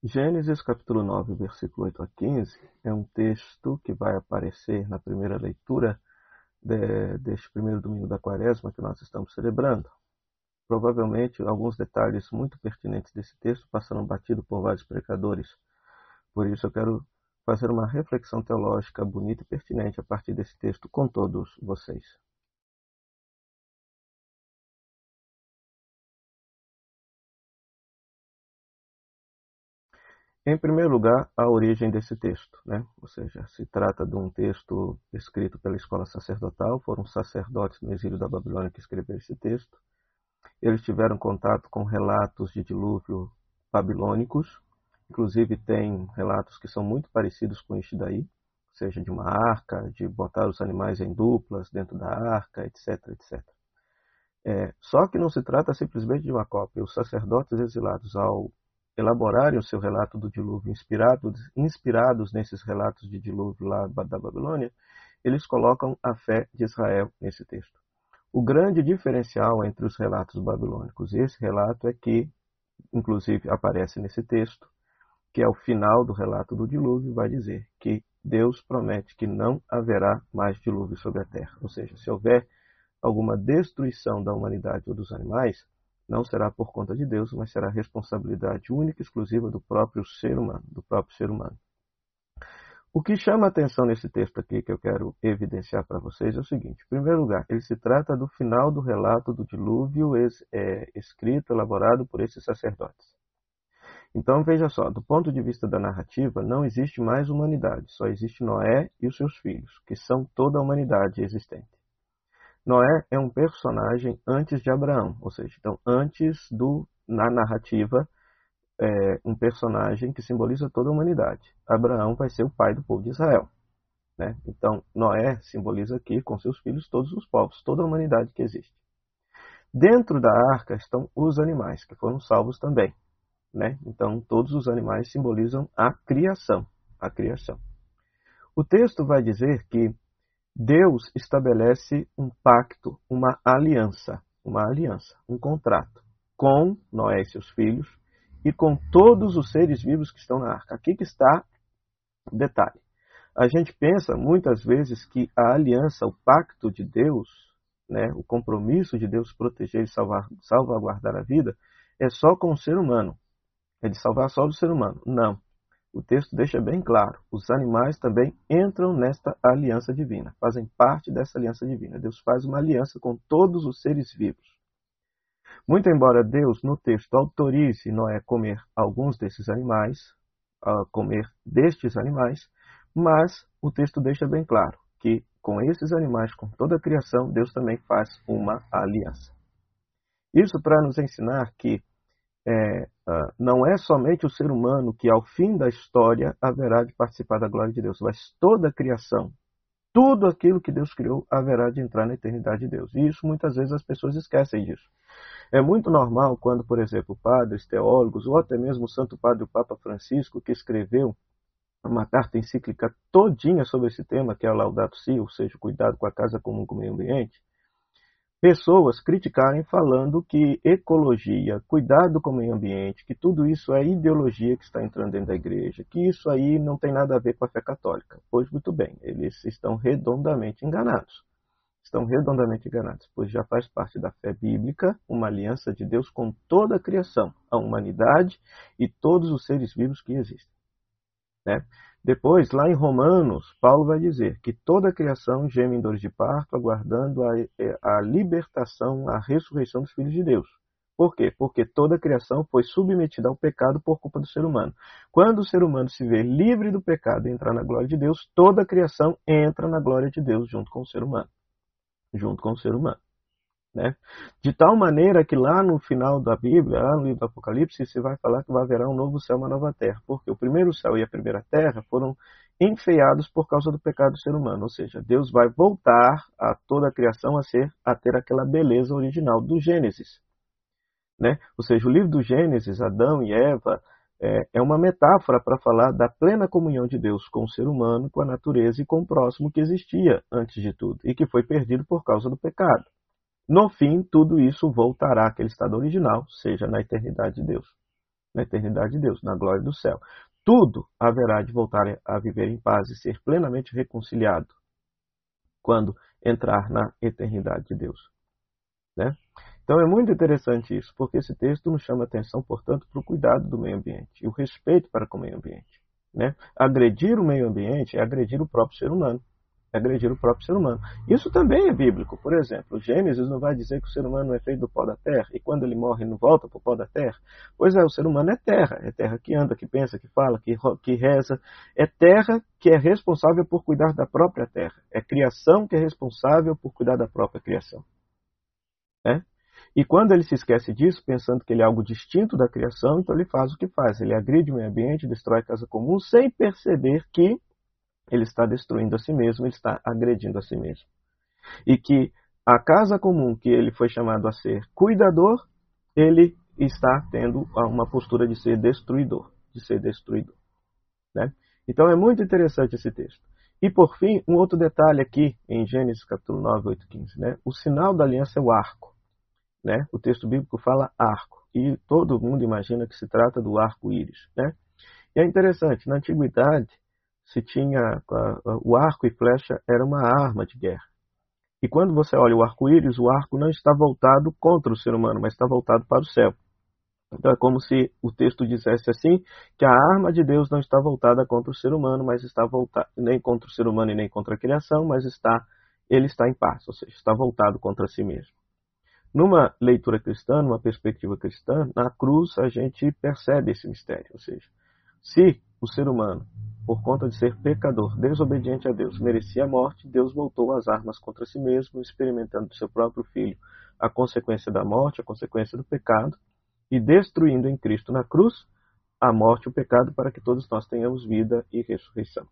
Gênesis capítulo 9, versículo 8 a 15, é um texto que vai aparecer na primeira leitura de, deste primeiro domingo da quaresma que nós estamos celebrando. Provavelmente alguns detalhes muito pertinentes desse texto passaram batido por vários pecadores. Por isso eu quero fazer uma reflexão teológica bonita e pertinente a partir desse texto com todos vocês. Em primeiro lugar, a origem desse texto, né? ou seja, se trata de um texto escrito pela escola sacerdotal, foram sacerdotes no exílio da Babilônia que escreveram esse texto. Eles tiveram contato com relatos de dilúvio babilônicos, inclusive tem relatos que são muito parecidos com este daí, ou seja, de uma arca, de botar os animais em duplas dentro da arca, etc, etc. É, só que não se trata simplesmente de uma cópia. Os sacerdotes exilados, ao elaborarem o seu relato do dilúvio inspirados, inspirados nesses relatos de dilúvio lá da Babilônia, eles colocam a fé de Israel nesse texto. O grande diferencial entre os relatos babilônicos e esse relato é que, inclusive aparece nesse texto, que é o final do relato do dilúvio, vai dizer que Deus promete que não haverá mais dilúvio sobre a terra. Ou seja, se houver alguma destruição da humanidade ou dos animais, não será por conta de Deus, mas será responsabilidade única e exclusiva do próprio ser humano, do próprio ser humano. O que chama a atenção nesse texto aqui que eu quero evidenciar para vocês é o seguinte: em primeiro lugar, ele se trata do final do relato do dilúvio é, escrito, elaborado por esses sacerdotes. Então veja só, do ponto de vista da narrativa, não existe mais humanidade, só existe Noé e os seus filhos, que são toda a humanidade existente. Noé é um personagem antes de Abraão, ou seja, então antes do na narrativa é um personagem que simboliza toda a humanidade. Abraão vai ser o pai do povo de Israel. Né? Então, Noé simboliza aqui, com seus filhos, todos os povos, toda a humanidade que existe. Dentro da arca estão os animais, que foram salvos também. Né? Então, todos os animais simbolizam a criação. A criação. O texto vai dizer que Deus estabelece um pacto, uma aliança, uma aliança, um contrato com Noé e seus filhos e com todos os seres vivos que estão na arca. Aqui que está o detalhe. A gente pensa muitas vezes que a aliança, o pacto de Deus, né, o compromisso de Deus proteger e salvar, salvaguardar a vida, é só com o ser humano. É de salvar só o ser humano. Não. O texto deixa bem claro: os animais também entram nesta aliança divina, fazem parte dessa aliança divina. Deus faz uma aliança com todos os seres vivos. Muito embora Deus, no texto, autorize Noé comer alguns desses animais, a comer destes animais, mas o texto deixa bem claro que com esses animais, com toda a criação, Deus também faz uma aliança. Isso para nos ensinar que é, uh, não é somente o ser humano que, ao fim da história, haverá de participar da glória de Deus, mas toda a criação, tudo aquilo que Deus criou, haverá de entrar na eternidade de Deus. E isso muitas vezes as pessoas esquecem disso. É muito normal quando, por exemplo, padres, teólogos, ou até mesmo o Santo Padre o Papa Francisco, que escreveu uma carta encíclica todinha sobre esse tema, que é a Laudato Si, ou seja, cuidado com a casa comum com o meio ambiente, pessoas criticarem falando que ecologia, cuidado com o meio ambiente, que tudo isso é ideologia que está entrando dentro da igreja, que isso aí não tem nada a ver com a fé católica. Pois muito bem, eles estão redondamente enganados. Estão redondamente enganados, pois já faz parte da fé bíblica uma aliança de Deus com toda a criação, a humanidade e todos os seres vivos que existem. Né? Depois, lá em Romanos, Paulo vai dizer que toda a criação geme em dores de parto, aguardando a, a libertação, a ressurreição dos filhos de Deus. Por quê? Porque toda a criação foi submetida ao pecado por culpa do ser humano. Quando o ser humano se vê livre do pecado e entrar na glória de Deus, toda a criação entra na glória de Deus junto com o ser humano. Junto com o ser humano. Né? De tal maneira que lá no final da Bíblia, lá no livro do Apocalipse, se vai falar que vai haver um novo céu e uma nova terra, porque o primeiro céu e a primeira terra foram enfeiados por causa do pecado do ser humano, ou seja, Deus vai voltar a toda a criação a ser a ter aquela beleza original do Gênesis, né? Ou seja, o livro do Gênesis, Adão e Eva, é, é uma metáfora para falar da plena comunhão de Deus com o ser humano, com a natureza e com o próximo que existia antes de tudo e que foi perdido por causa do pecado. No fim, tudo isso voltará àquele estado original, seja na eternidade de Deus. na eternidade de Deus, na glória do céu. Tudo haverá de voltar a viver em paz e ser plenamente reconciliado quando entrar na eternidade de Deus. Né? Então é muito interessante isso, porque esse texto nos chama atenção, portanto, para o cuidado do meio ambiente e o respeito para com o meio ambiente. Né? Agredir o meio ambiente é agredir o próprio ser humano agredir o próprio ser humano. Isso também é bíblico. Por exemplo, Gênesis não vai dizer que o ser humano é feito do pó da terra e quando ele morre não volta para o pó da terra. Pois é, o ser humano é terra. É terra que anda, que pensa, que fala, que, que reza. É terra que é responsável por cuidar da própria terra. É criação que é responsável por cuidar da própria criação. É? E quando ele se esquece disso, pensando que ele é algo distinto da criação, então ele faz o que faz. Ele agride o meio ambiente, destrói a casa comum, sem perceber que ele está destruindo a si mesmo, ele está agredindo a si mesmo. E que a casa comum que ele foi chamado a ser cuidador, ele está tendo uma postura de ser destruidor, de ser destruidor. Né? Então é muito interessante esse texto. E por fim, um outro detalhe aqui em Gênesis capítulo 9, 8, 15. Né? O sinal da aliança é o arco. Né? O texto bíblico fala arco. E todo mundo imagina que se trata do arco-íris. Né? E é interessante, na antiguidade, se tinha o arco e flecha era uma arma de guerra. E quando você olha o arco-íris, o arco não está voltado contra o ser humano, mas está voltado para o céu. Então é como se o texto dissesse assim, que a arma de Deus não está voltada contra o ser humano, mas está voltada nem contra o ser humano e nem contra a criação, mas está ele está em paz, ou seja, está voltado contra si mesmo. Numa leitura cristã, numa perspectiva cristã, na cruz a gente percebe esse mistério, ou seja, se o ser humano por conta de ser pecador, desobediente a Deus, merecia a morte, Deus voltou as armas contra si mesmo, experimentando do seu próprio filho a consequência da morte, a consequência do pecado, e destruindo em Cristo na cruz a morte e o pecado para que todos nós tenhamos vida e ressurreição.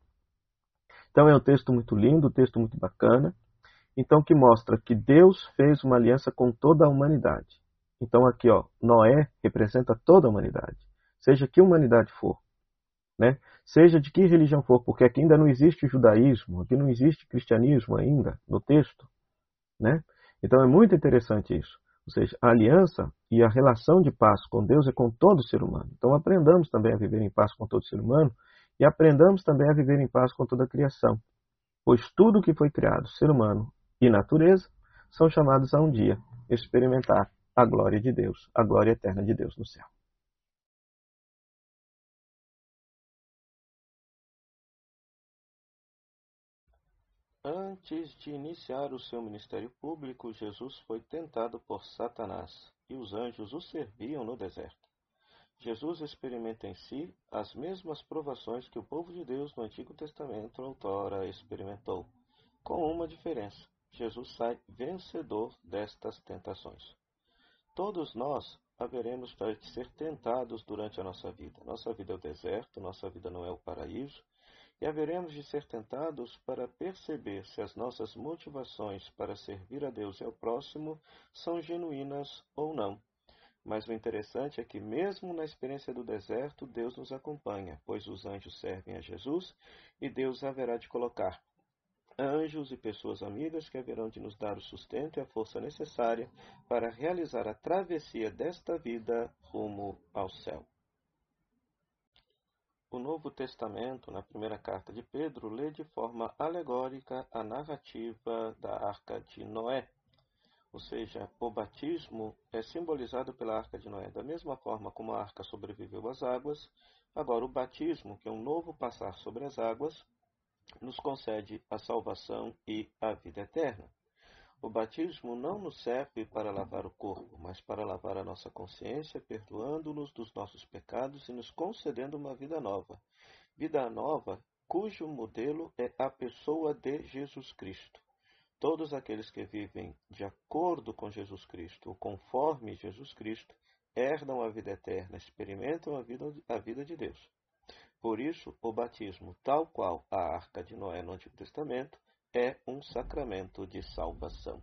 Então é um texto muito lindo, um texto muito bacana, então que mostra que Deus fez uma aliança com toda a humanidade. Então aqui, ó, Noé representa toda a humanidade, seja que humanidade for né? seja de que religião for, porque aqui ainda não existe judaísmo, aqui não existe cristianismo ainda no texto. Né? Então é muito interessante isso. Ou seja, a aliança e a relação de paz com Deus é com todo ser humano. Então aprendamos também a viver em paz com todo ser humano e aprendamos também a viver em paz com toda a criação. Pois tudo que foi criado, ser humano e natureza, são chamados a um dia experimentar a glória de Deus, a glória eterna de Deus no céu. Antes de iniciar o seu ministério público, Jesus foi tentado por Satanás, e os anjos o serviam no deserto. Jesus experimenta em si as mesmas provações que o povo de Deus no Antigo Testamento outrora experimentou, com uma diferença: Jesus sai vencedor destas tentações. Todos nós haveremos de ser tentados durante a nossa vida. Nossa vida é o deserto, nossa vida não é o paraíso, e haveremos de ser tentados para perceber se as nossas motivações para servir a Deus e ao próximo são genuínas ou não. Mas o interessante é que, mesmo na experiência do deserto, Deus nos acompanha, pois os anjos servem a Jesus e Deus haverá de colocar anjos e pessoas amigas que haverão de nos dar o sustento e a força necessária para realizar a travessia desta vida rumo ao céu. O Novo Testamento, na primeira carta de Pedro, lê de forma alegórica a narrativa da Arca de Noé. Ou seja, o batismo é simbolizado pela Arca de Noé. Da mesma forma como a arca sobreviveu às águas, agora o batismo, que é um novo passar sobre as águas, nos concede a salvação e a vida eterna. O batismo não nos serve para lavar o corpo, mas para lavar a nossa consciência, perdoando-nos dos nossos pecados e nos concedendo uma vida nova. Vida nova cujo modelo é a pessoa de Jesus Cristo. Todos aqueles que vivem de acordo com Jesus Cristo, ou conforme Jesus Cristo, herdam a vida eterna, experimentam a vida, a vida de Deus. Por isso, o batismo, tal qual a arca de Noé no Antigo Testamento, é um sacramento de salvação.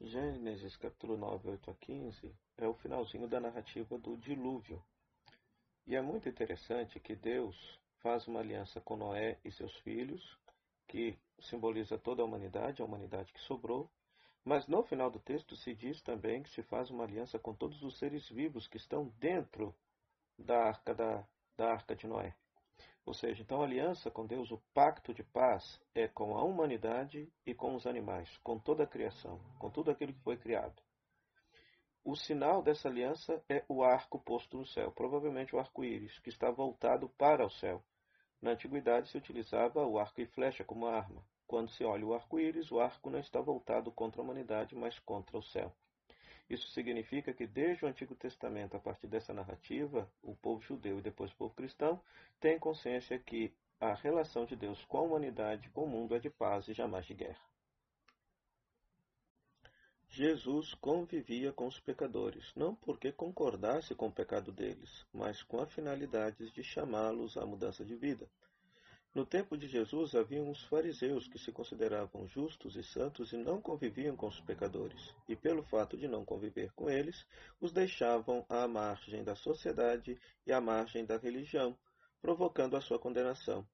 Gênesis capítulo 9, 8 a 15 é o finalzinho da narrativa do dilúvio. E é muito interessante que Deus faz uma aliança com Noé e seus filhos, que simboliza toda a humanidade, a humanidade que sobrou, Mas no final do texto se diz também que se faz uma aliança com todos os seres vivos que estão dentro da arca, da, da arca de Noé. Ou seja, então a aliança com Deus, o pacto de paz, é com a humanidade e com os animais, com toda a criação, com tudo aquilo que foi criado. O sinal dessa aliança é o arco posto no céu, provavelmente o arco-íris, que está voltado para o céu. Na antiguidade se utilizava o arco e flecha como arma. Quando se olha o arco-íris, o arco não está voltado contra a humanidade, mas contra o céu. Isso significa que desde o Antigo Testamento, a partir dessa narrativa, o povo judeu e depois o povo cristão tem consciência que a relação de Deus com a humanidade, com o mundo, é de paz e jamais de guerra. Jesus convivia com os pecadores, não porque concordasse com o pecado deles, mas com a finalidade de chamá-los à mudança de vida. No tempo de Jesus havia uns fariseus que se consideravam justos e santos e não conviviam com os pecadores, e pelo fato de não conviver com eles, os deixavam à margem da sociedade e à margem da religião, provocando a sua condenação.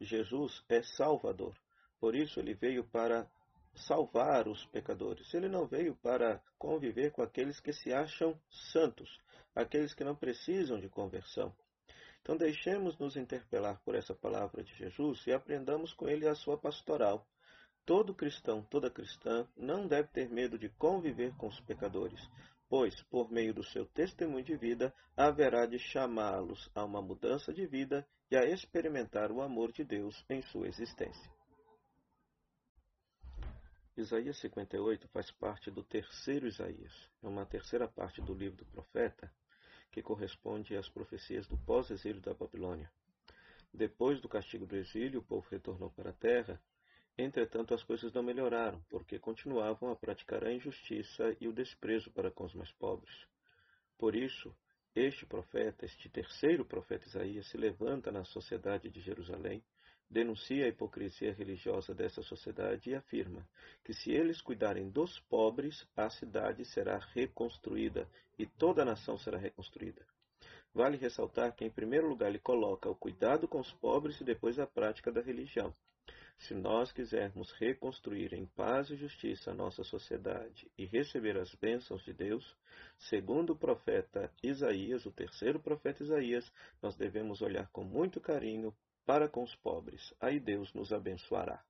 Jesus é Salvador, por isso ele veio para salvar os pecadores. Ele não veio para conviver com aqueles que se acham santos, aqueles que não precisam de conversão. Então deixemos nos interpelar por essa palavra de Jesus e aprendamos com ele a sua pastoral. Todo cristão, toda cristã, não deve ter medo de conviver com os pecadores, pois, por meio do seu testemunho de vida, haverá de chamá-los a uma mudança de vida e a experimentar o amor de Deus em sua existência. Isaías 58 faz parte do terceiro Isaías, é uma terceira parte do livro do profeta, que corresponde às profecias do pós-exílio da Babilônia. Depois do castigo do exílio, o povo retornou para a terra. Entretanto, as coisas não melhoraram, porque continuavam a praticar a injustiça e o desprezo para com os mais pobres. Por isso, este profeta, este terceiro profeta Isaías, se levanta na sociedade de Jerusalém, denuncia a hipocrisia religiosa dessa sociedade e afirma que se eles cuidarem dos pobres, a cidade será reconstruída e toda a nação será reconstruída. Vale ressaltar que, em primeiro lugar, ele coloca o cuidado com os pobres e depois a prática da religião. Se nós quisermos reconstruir em paz e justiça a nossa sociedade e receber as bênçãos de Deus, segundo o profeta Isaías, o terceiro profeta Isaías, nós devemos olhar com muito carinho para com os pobres. Aí Deus nos abençoará.